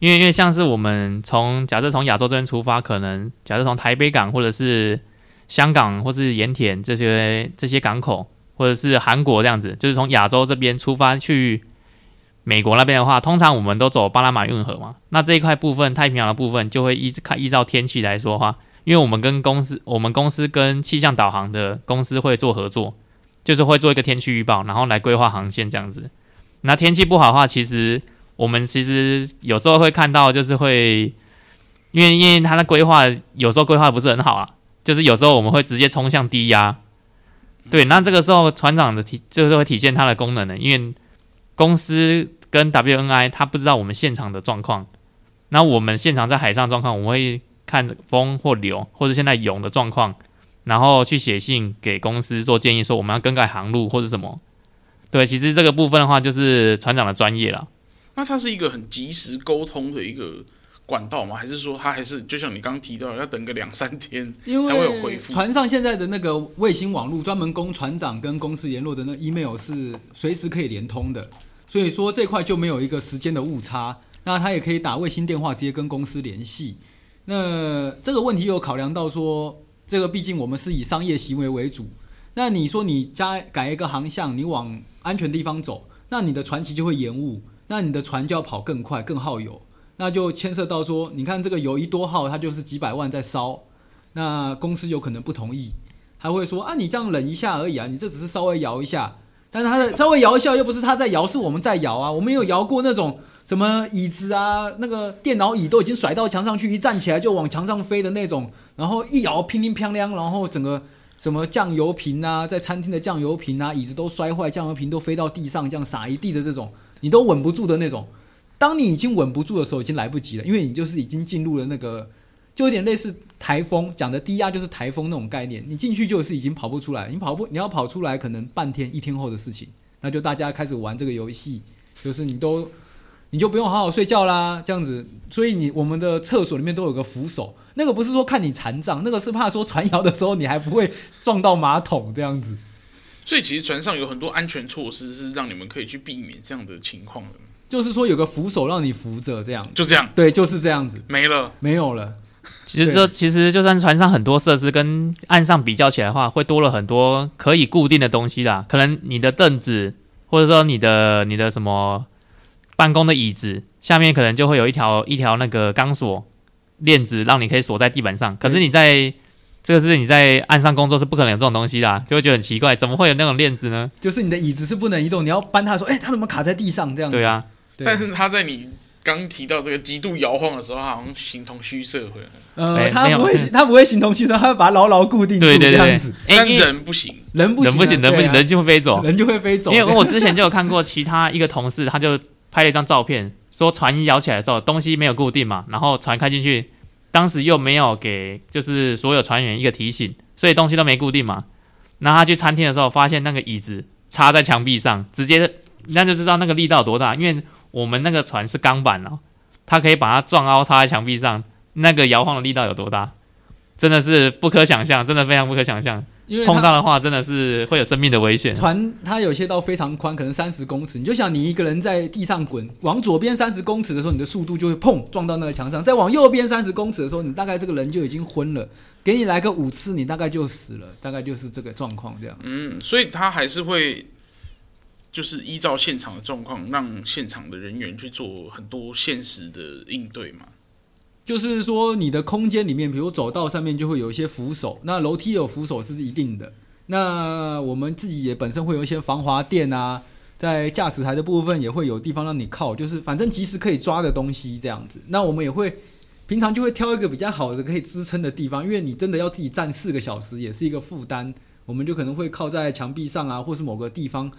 [SPEAKER 2] 因为因为像是我们从假设从亚洲这边出发，可能假设从台北港或者是香港或是盐田这些这些港口，或者是韩国这样子，就是从亚洲这边出发去美国那边的话，通常我们都走巴拿马运河嘛。那这一块部分太平洋的部分，就会依看依照天气来说的话。因为我们跟公司，我们公司跟气象导航的公司会做合作，就是会做一个天气预报，然后来规划航线这样子。那天气不好的话，其实我们其实有时候会看到，就是会，因为因为它的规划有时候规划不是很好啊，就是有时候我们会直接冲向低压。对，那这个时候船长的体就是会体现它的功能的，因为公司跟 WNI 他不知道我们现场的状况，那我们现场在海上状况，我们会。看风或流，或者现在涌的状况，然后去写信给公司做建议，说我们要更改航路或者什么。对，其实这个部分的话，就是船长的专业了。
[SPEAKER 1] 那它是一个很及时沟通的一个管道吗？还是说它还是就像你刚刚提到，要等个两三天才会有回复？
[SPEAKER 3] 船上现在的那个卫星网络，专门供船长跟公司联络的那 email 是随时可以连通的，所以说这块就没有一个时间的误差。那他也可以打卫星电话直接跟公司联系。那这个问题有考量到说，这个毕竟我们是以商业行为为主。那你说你加改一个航向，你往安全地方走，那你的船期就会延误，那你的船就要跑更快、更耗油，那就牵涉到说，你看这个油一多耗，它就是几百万在烧。那公司有可能不同意，还会说啊，你这样冷一下而已啊，你这只是稍微摇一下，但是它的稍微摇一下又不是他在摇，是我们在摇啊，我们有摇过那种。什么椅子啊，那个电脑椅都已经甩到墙上去，一站起来就往墙上飞的那种，然后一摇乒铃乓啷，然后整个什么酱油瓶啊，在餐厅的酱油瓶啊，椅子都摔坏，酱油瓶都飞到地上，这样洒一地的这种，你都稳不住的那种。当你已经稳不住的时候，已经来不及了，因为你就是已经进入了那个，就有点类似台风讲的低压就是台风那种概念，你进去就是已经跑不出来，你跑不，你要跑出来可能半天一天后的事情，那就大家开始玩这个游戏，就是你都。你就不用好好睡觉啦，这样子。所以你我们的厕所里面都有个扶手，那个不是说看你残障，那个是怕说传谣的时候你还不会撞到马桶这样子。
[SPEAKER 1] 所以其实船上有很多安全措施，是让你们可以去避免这样的情况的。
[SPEAKER 3] 就是说有个扶手让你扶着这样，
[SPEAKER 1] 就这样。
[SPEAKER 3] 对，就是这样子。
[SPEAKER 1] 没了，
[SPEAKER 3] 没有了。
[SPEAKER 2] 其实这其实就算船上很多设施跟岸上比较起来的话，会多了很多可以固定的东西啦。可能你的凳子，或者说你的你的什么。办公的椅子下面可能就会有一条一条那个钢索链子，让你可以锁在地板上。可是你在、嗯、这个是你在岸上工作是不可能有这种东西的，就会觉得很奇怪，怎么会有那种链子呢？
[SPEAKER 3] 就是你的椅子是不能移动，你要搬它说，哎、欸，它怎么卡在地上这样子？
[SPEAKER 2] 对啊，
[SPEAKER 3] 对
[SPEAKER 1] 但是它在你刚提到这个极度摇晃的时候，它好像形同虚设，会
[SPEAKER 3] 呃，它不会，它不会形同虚设，它会把它牢牢固定住这样子。
[SPEAKER 1] 但人不行，
[SPEAKER 3] 人不行，
[SPEAKER 2] 人不行，人不行，人就会飞走，
[SPEAKER 3] 人就会飞走。
[SPEAKER 2] 因为我之前就有看过其他一个同事，他就。拍了一张照片，说船一摇起来的时候，东西没有固定嘛，然后船开进去，当时又没有给就是所有船员一个提醒，所以东西都没固定嘛。然后他去餐厅的时候，发现那个椅子插在墙壁上，直接那就知道那个力道有多大，因为我们那个船是钢板哦，它可以把它撞凹插在墙壁上，那个摇晃的力道有多大，真的是不可想象，真的非常不可想象。因为碰到的话，真的是会有生命的危险。
[SPEAKER 3] 船它有些道非常宽，可能三十公尺。你就想你一个人在地上滚，往左边三十公尺的时候，你的速度就会碰撞到那个墙上；再往右边三十公尺的时候，你大概这个人就已经昏了。给你来个五次，你大概就死了。大概就是这个状况这样。
[SPEAKER 1] 嗯，所以他还是会就是依照现场的状况，让现场的人员去做很多现实的应对嘛。
[SPEAKER 3] 就是说，你的空间里面，比如走道上面就会有一些扶手，那楼梯有扶手是一定的。那我们自己也本身会有一些防滑垫啊，在驾驶台的部分也会有地方让你靠，就是反正及时可以抓的东西这样子。那我们也会平常就会挑一个比较好的可以支撑的地方，因为你真的要自己站四个小时也是一个负担，我们就可能会靠在墙壁上啊，或是某个地方，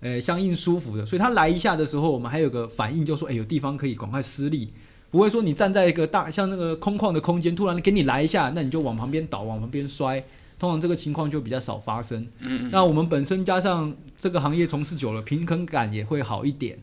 [SPEAKER 3] 呃，相应舒服的。所以他来一下的时候，我们还有个反应，就说，哎，有地方可以赶快施力。不会说你站在一个大像那个空旷的空间，突然给你来一下，那你就往旁边倒，往旁边摔。通常这个情况就比较少发生。嗯嗯。那我们本身加上这个行业从事久了，平衡感也会好一点。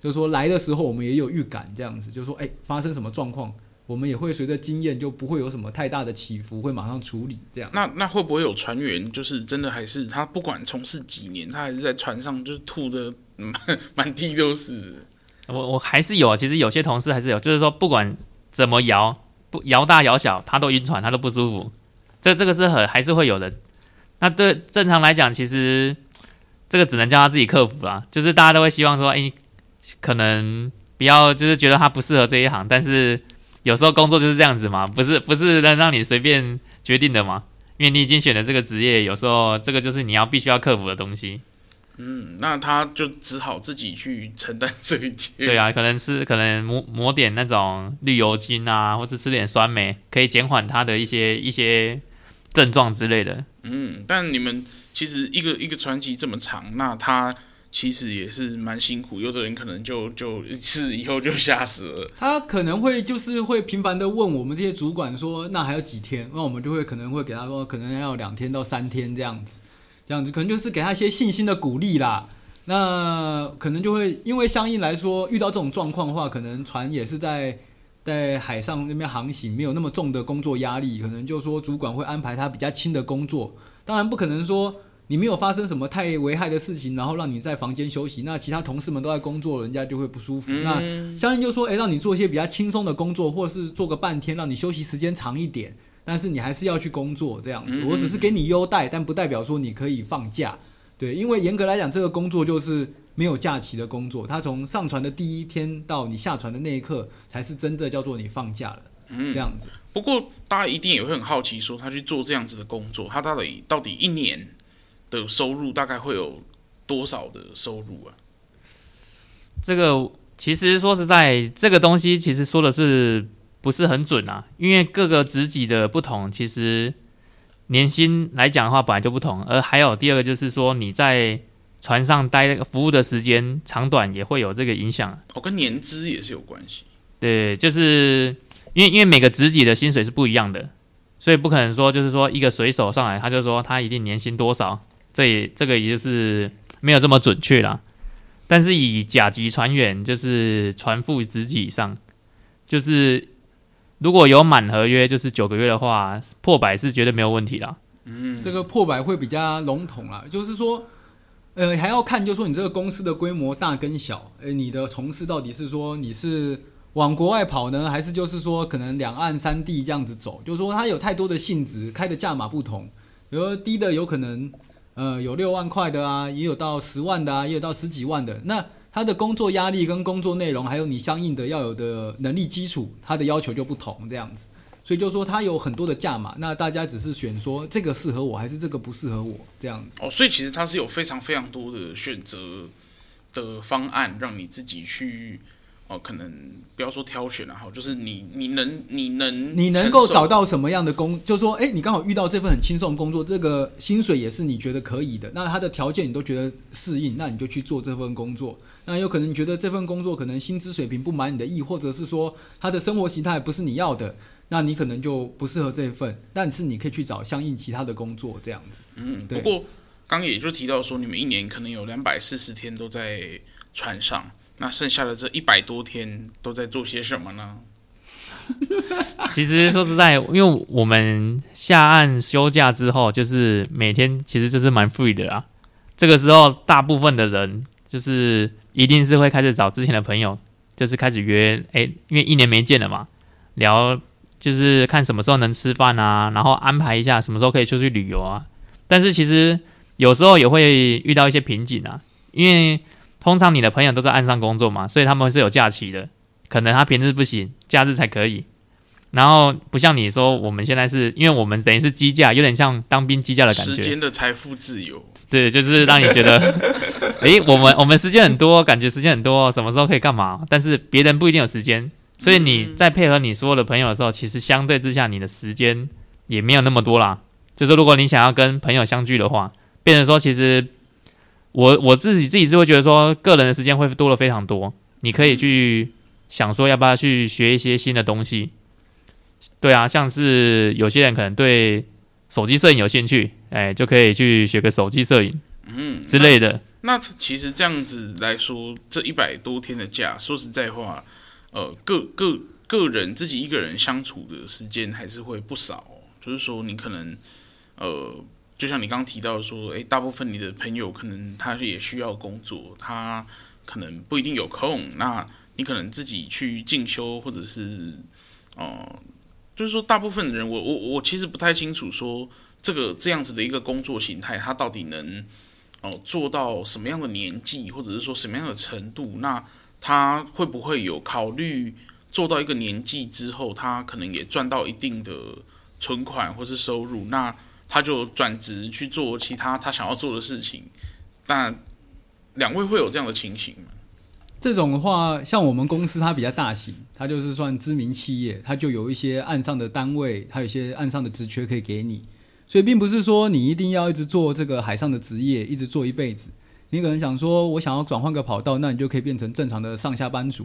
[SPEAKER 3] 就是说来的时候我们也有预感，这样子就是说，哎，发生什么状况，我们也会随着经验就不会有什么太大的起伏，会马上处理这样。
[SPEAKER 1] 那那会不会有船员就是真的还是他不管从事几年，他还是在船上就是吐的满满地都是？
[SPEAKER 2] 我我还是有啊，其实有些同事还是有，就是说不管怎么摇，不摇大摇小，他都晕船，他都不舒服。这这个是很还是会有的。那对正常来讲，其实这个只能叫他自己克服啦。就是大家都会希望说，哎，可能不要就是觉得他不适合这一行，但是有时候工作就是这样子嘛，不是不是能让你随便决定的嘛。因为你已经选了这个职业，有时候这个就是你要必须要克服的东西。
[SPEAKER 1] 嗯，那他就只好自己去承担这一切。
[SPEAKER 2] 对啊，可能是可能抹抹点那种绿油精啊，或者吃点酸梅，可以减缓他的一些一些症状之类的。
[SPEAKER 1] 嗯，但你们其实一个一个传奇这么长，那他其实也是蛮辛苦。有的人可能就就一次以后就吓死了。
[SPEAKER 3] 他可能会就是会频繁的问我们这些主管说，那还有几天？那我们就会可能会给他说，可能要两天到三天这样子。这样子可能就是给他一些信心的鼓励啦。那可能就会因为相应来说，遇到这种状况的话，可能船也是在在海上那边航行，没有那么重的工作压力。可能就说主管会安排他比较轻的工作。当然不可能说你没有发生什么太危害的事情，然后让你在房间休息，那其他同事们都在工作，人家就会不舒服。那相应就说，诶，让你做一些比较轻松的工作，或者是做个半天，让你休息时间长一点。但是你还是要去工作这样子，我只是给你优待，但不代表说你可以放假，对，因为严格来讲，这个工作就是没有假期的工作，它从上船的第一天到你下船的那一刻，才是真正叫做你放假了，嗯这样子。
[SPEAKER 1] 不过大家一定也会很好奇，说他去做这样子的工作，他到底到底一年的收入大概会有多少的收入啊？
[SPEAKER 2] 这个其实说实在，这个东西其实说的是。不是很准啊，因为各个职级的不同，其实年薪来讲的话，本来就不同。而还有第二个就是说，你在船上待服务的时间长短也会有这个影响。
[SPEAKER 1] 哦，跟年资也是有关系。
[SPEAKER 2] 对，就是因为因为每个职级的薪水是不一样的，所以不可能说就是说一个水手上来，他就说他一定年薪多少，这也这个也就是没有这么准确啦。但是以甲级船员，就是船副职级以上，就是如果有满合约，就是九个月的话，破百是绝对没有问题的。
[SPEAKER 3] 嗯，这个破百会比较笼统啦，就是说，呃，还要看，就是说你这个公司的规模大跟小，呃，你的从事到底是说你是。往国外跑呢，还是就是说可能两岸三地这样子走？就是说它有太多的性质，开的价码不同。比如说低的有可能，呃，有六万块的啊，也有到十万的啊，也有到十几万的。那它的工作压力跟工作内容，还有你相应的要有的能力基础，他的要求就不同这样子。所以就是说他有很多的价码，那大家只是选说这个适合我还是这个不适合我这样子。
[SPEAKER 1] 哦，所以其实它是有非常非常多的选择的方案，让你自己去。哦，可能不要说挑选了哈，就是你你能你能
[SPEAKER 3] 你能够找到什么样的工，就是说，哎，你刚好遇到这份很轻松的工作，这个薪水也是你觉得可以的，那他的条件你都觉得适应，那你就去做这份工作。那有可能你觉得这份工作可能薪资水平不满你的意，或者是说他的生活形态不是你要的，那你可能就不适合这一份，但是你可以去找相应其他的工作这样子。
[SPEAKER 1] 嗯，对。不过刚也就提到说，你们一年可能有两百四十天都在船上。那剩下的这一百多天都在做些什么呢？
[SPEAKER 2] 其实说实在，因为我们下岸休假之后，就是每天其实就是蛮 free 的啦。这个时候，大部分的人就是一定是会开始找之前的朋友，就是开始约，哎，因为一年没见了嘛，聊就是看什么时候能吃饭啊，然后安排一下什么时候可以出去旅游啊。但是其实有时候也会遇到一些瓶颈啊，因为。通常你的朋友都在岸上工作嘛，所以他们是有假期的，可能他平日不行，假日才可以。然后不像你说，我们现在是因为我们等于是机架，有点像当兵机架的感觉。
[SPEAKER 1] 时间的财富自由，
[SPEAKER 2] 对，就是让你觉得，诶，我们我们时间很多，感觉时间很多，什么时候可以干嘛？但是别人不一定有时间，所以你在配合你所有的朋友的时候，其实相对之下，你的时间也没有那么多啦。就是如果你想要跟朋友相聚的话，变成说其实。我我自己自己是会觉得说，个人的时间会多了非常多。你可以去想说，要不要去学一些新的东西？对啊，像是有些人可能对手机摄影有兴趣，哎，就可以去学个手机摄影，嗯之类的。
[SPEAKER 1] 那，那其实这样子来说，这一百多天的假，说实在话，呃，个个个人自己一个人相处的时间还是会不少。就是说，你可能呃。就像你刚提到说，诶，大部分你的朋友可能他也需要工作，他可能不一定有空。那你可能自己去进修，或者是，哦、就是说，大部分人，我我我其实不太清楚，说这个这样子的一个工作形态，他到底能、呃、做到什么样的年纪，或者是说什么样的程度？那他会不会有考虑做到一个年纪之后，他可能也赚到一定的存款或是收入？那他就转职去做其他他想要做的事情，但两位会有这样的情形吗？
[SPEAKER 3] 这种的话，像我们公司它比较大型，它就是算知名企业，它就有一些岸上的单位，它有一些岸上的职缺可以给你，所以并不是说你一定要一直做这个海上的职业，一直做一辈子。你可能想说，我想要转换个跑道，那你就可以变成正常的上下班族。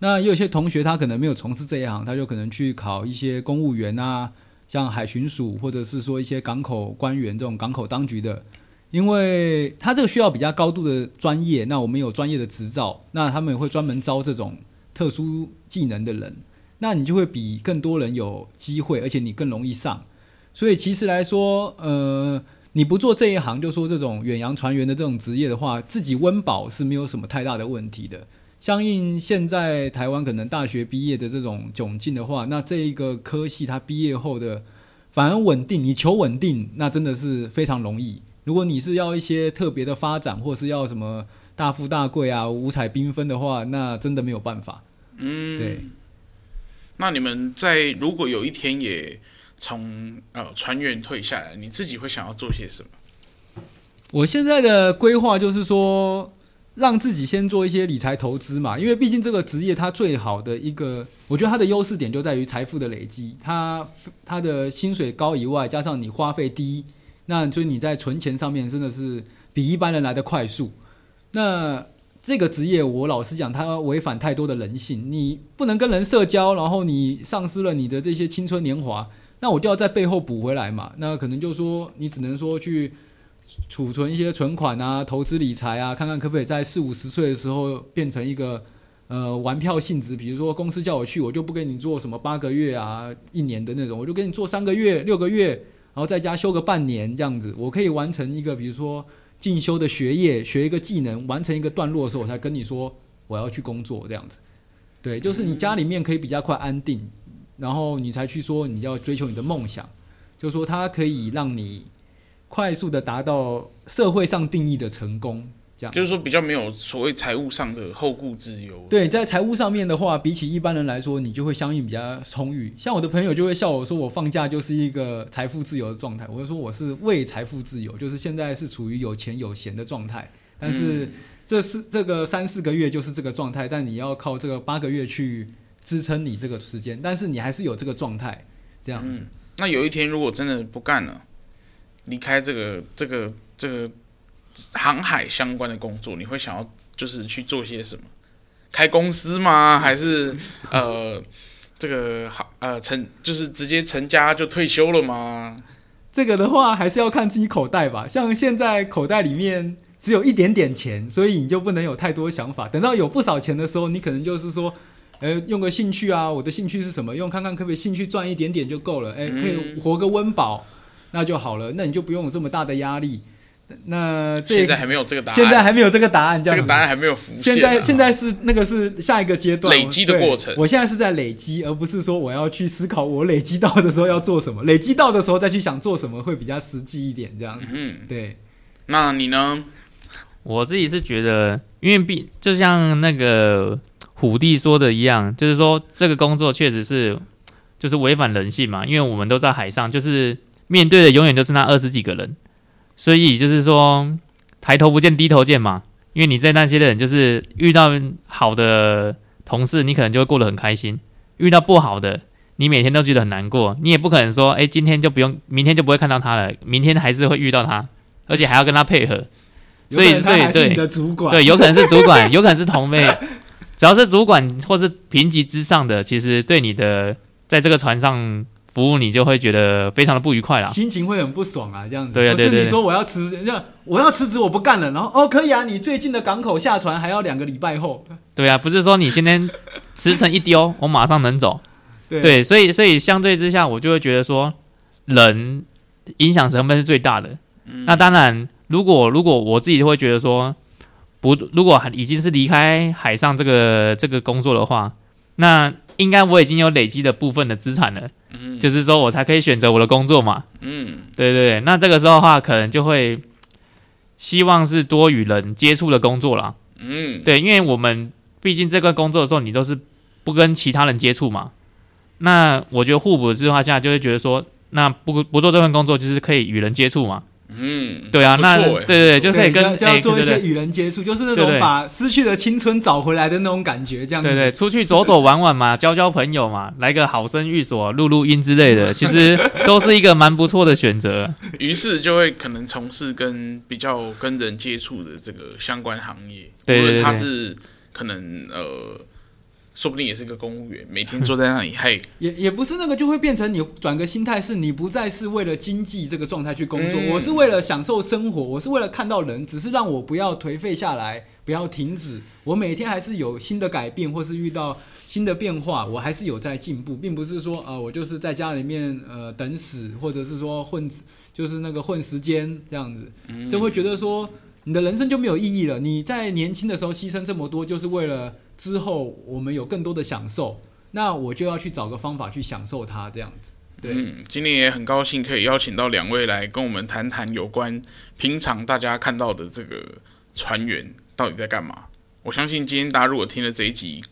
[SPEAKER 3] 那也有些同学他可能没有从事这一行，他就可能去考一些公务员啊。像海巡署，或者是说一些港口官员这种港口当局的，因为他这个需要比较高度的专业，那我们有专业的执照，那他们也会专门招这种特殊技能的人，那你就会比更多人有机会，而且你更容易上。所以其实来说，呃，你不做这一行，就说这种远洋船员的这种职业的话，自己温饱是没有什么太大的问题的。相应现在台湾可能大学毕业的这种窘境的话，那这一个科系他毕业后的反而稳定，你求稳定，那真的是非常容易。如果你是要一些特别的发展，或是要什么大富大贵啊、五彩缤纷的话，那真的没有办法。嗯，对。
[SPEAKER 1] 那你们在如果有一天也从呃船员退下来，你自己会想要做些什么？
[SPEAKER 3] 我现在的规划就是说。让自己先做一些理财投资嘛，因为毕竟这个职业它最好的一个，我觉得它的优势点就在于财富的累积，它它的薪水高以外，加上你花费低，那所以你在存钱上面真的是比一般人来得快速。那这个职业，我老实讲，它违反太多的人性，你不能跟人社交，然后你丧失了你的这些青春年华，那我就要在背后补回来嘛，那可能就说你只能说去。储存一些存款啊，投资理财啊，看看可不可以在四五十岁的时候变成一个呃玩票性质。比如说公司叫我去，我就不给你做什么八个月啊、一年的那种，我就给你做三个月、六个月，然后在家休个半年这样子。我可以完成一个比如说进修的学业，学一个技能，完成一个段落的时候，我才跟你说我要去工作这样子。对，就是你家里面可以比较快安定，然后你才去说你要追求你的梦想，就是说它可以让你。快速的达到社会上定义的成功，这样
[SPEAKER 1] 就是说比较没有所谓财务上的后顾之忧。
[SPEAKER 3] 对，在财务上面的话，比起一般人来说，你就会相应比较充裕。像我的朋友就会笑我说，我放假就是一个财富自由的状态。我就说我是为财富自由，就是现在是处于有钱有闲的状态。但是这是这个三四个月就是这个状态，但你要靠这个八个月去支撑你这个时间，但是你还是有这个状态这样子。
[SPEAKER 1] 嗯，那有一天如果真的不干了？离开这个这个这个航海相关的工作，你会想要就是去做些什么？开公司吗？还是呃这个好呃成就是直接成家就退休了吗？
[SPEAKER 3] 这个的话还是要看自己口袋吧。像现在口袋里面只有一点点钱，所以你就不能有太多想法。等到有不少钱的时候，你可能就是说，呃，用个兴趣啊，我的兴趣是什么？用看看可不可以兴趣赚一点点就够了，哎，可以活个温饱。那就好了，那你就不用有这么大的压力。那这
[SPEAKER 1] 现在还没有这个答案，
[SPEAKER 3] 现在还没有这个答案，这样
[SPEAKER 1] 这个答案还没有浮现。
[SPEAKER 3] 现在现在是那个是下一个阶段
[SPEAKER 1] 累积的过程。
[SPEAKER 3] 我现在是在累积，而不是说我要去思考我累积到的时候要做什么。累积到的时候再去想做什么会比较实际一点，这样子。嗯，对。
[SPEAKER 1] 那你呢？
[SPEAKER 2] 我自己是觉得，因为毕就像那个虎弟说的一样，就是说这个工作确实是就是违反人性嘛，因为我们都在海上，就是。面对的永远都是那二十几个人，所以就是说抬头不见低头见嘛。因为你在那些的人，就是遇到好的同事，你可能就会过得很开心；遇到不好的，你每天都觉得很难过。你也不可能说，哎，今天就不用，明天就不会看到他了，明天还是会遇到他，而且还要跟他配合。所以，所以对，对，有可能是主管，有可能是同辈，只要是主管或是评级之上的，其实对你的在这个船上。服务你就会觉得非常的不愉快啦，
[SPEAKER 3] 心情会很不爽啊，这样子。
[SPEAKER 2] 对啊，对对对。
[SPEAKER 3] 不是你说我要辞职，我要辞职，我不干了。然后哦，可以啊，你最近的港口下船还要两个礼拜后。
[SPEAKER 2] 对啊，不是说你今天辞呈一丢，我马上能走。
[SPEAKER 3] 对，
[SPEAKER 2] 对，所以所以相对之下，我就会觉得说，人影响成本是最大的。嗯。那当然，如果如果我自己会觉得说，不，如果已经是离开海上这个这个工作的话，那应该我已经有累积的部分的资产了。嗯，就是说我才可以选择我的工作嘛。嗯，对对对，那这个时候的话，可能就会希望是多与人接触的工作啦。嗯，对，因为我们毕竟这个工作的时候，你都是不跟其他人接触嘛。那我觉得互补的情况下，就会觉得说，那不不做这份工作，就是可以与人接触嘛。嗯，对啊，那对对对，就可以跟
[SPEAKER 3] 就要做一些与人接触，就是那种把失去的青春找回来的那种感觉，这样子。
[SPEAKER 2] 对对，出去走走玩玩嘛，交交朋友嘛，来个好生寓所录录音之类的，其实都是一个蛮不错的选择。
[SPEAKER 1] 于是就会可能从事跟比较跟人接触的这个相关行
[SPEAKER 2] 业，对，
[SPEAKER 1] 他是可能呃。说不定也是个公务员，每天坐在那里，嘿，
[SPEAKER 3] 也也不是那个，就会变成你转个心态，是你不再是为了经济这个状态去工作，嗯，我是为了享受生活，我是为了看到人，只是让我不要颓废下来，不要停止，我每天还是有新的改变，或是遇到新的变化，我还是有在进步，并不是说呃，我就是在家里面呃等死，或者是说混，就是那个混时间这样子，就会觉得说你的人生就没有意义了。你在年轻的时候牺牲这么多，就是为了。之后我们有更多的享受，那我就要去找个方法去享受它，这样子。对，
[SPEAKER 1] 嗯，今天也很高兴可以邀请到两位来跟我们谈谈有关平常大家看到的这个船员到底在干嘛。我相信今天大家如果听了这一集，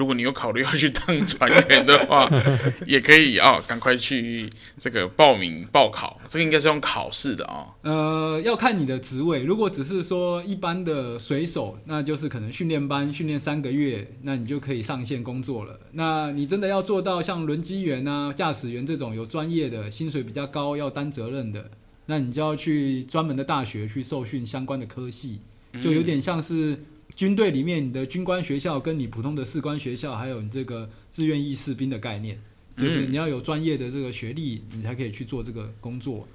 [SPEAKER 1] 如果你有考虑要去当船员的话，也可以啊，赶快去这个报名报考。这个应该是用考试的啊。
[SPEAKER 3] 呃，要看你的职位。如果只是说一般的水手，那就是可能训练班训练三个月，那你就可以上线工作了。那你真的要做到像轮机员啊、驾驶员这种有专业的、薪水比较高、要担责任的，那你就要去专门的大学去受训相关的科系，就有点像是。军队里面，你的军官学校跟你普通的士官学校，还有你这个志愿役士兵的概念，就是你要有专业的这个学历，你才可以去做这个工作。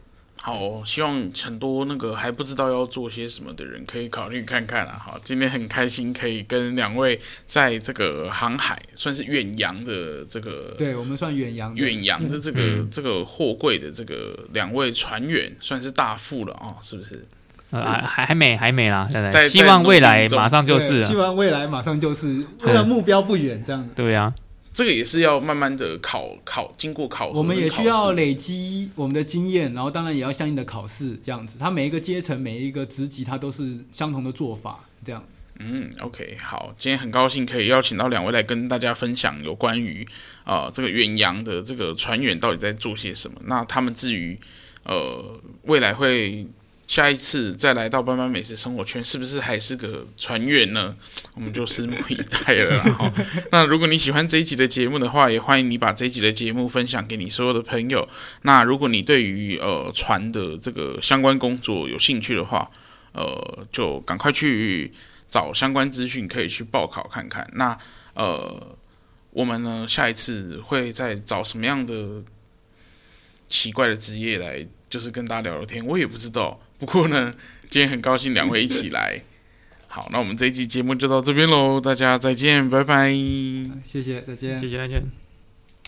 [SPEAKER 1] 好，希望很多那个还不知道要做些什么的人可以考虑看看啊！好，今天很开心可以跟两位在这个航海算是远洋的这个，
[SPEAKER 3] 对我们算远洋
[SPEAKER 1] 远洋的这个、
[SPEAKER 2] 嗯、
[SPEAKER 1] 这个货柜的这个两位船员算是大副了啊，是不是？
[SPEAKER 2] 呃，还还没还没啦，现在希望未来马上就是，
[SPEAKER 3] 希望未来马上就是，为了目标不远，这样。
[SPEAKER 2] 对呀，
[SPEAKER 1] 这个也是要慢慢的考考，经过考，
[SPEAKER 3] 我们也需要累积我们的经验，然后当然也要相应的考试，这样子。它每一个阶层，每一个职级，它都是相同的做法，这样。
[SPEAKER 1] 嗯，OK，好，今天很高兴可以邀请到两位来跟大家分享有关于啊、呃、这个远洋的这个船员到底在做些什么。那他们至于呃未来会。下一次再来到斑斑美食生活圈，是不是还是个船员呢？我们就拭目以待了。好，那如果你喜欢这一集的节目的话，也欢迎你把这一集的节目分享给你所有的朋友。那如果你对于呃船的这个相关工作有兴趣的话，呃，就赶快去找相关资讯，可以去报考看看。那呃，我们呢下一次会再找什么样的奇怪的职业来，就是跟大家聊聊天？我也不知道。不过呢，今天很高兴两位一起来。好，那我们这一期节目就到这边喽，大家再见，拜拜。
[SPEAKER 3] 谢谢，再见，
[SPEAKER 2] 谢谢，再见。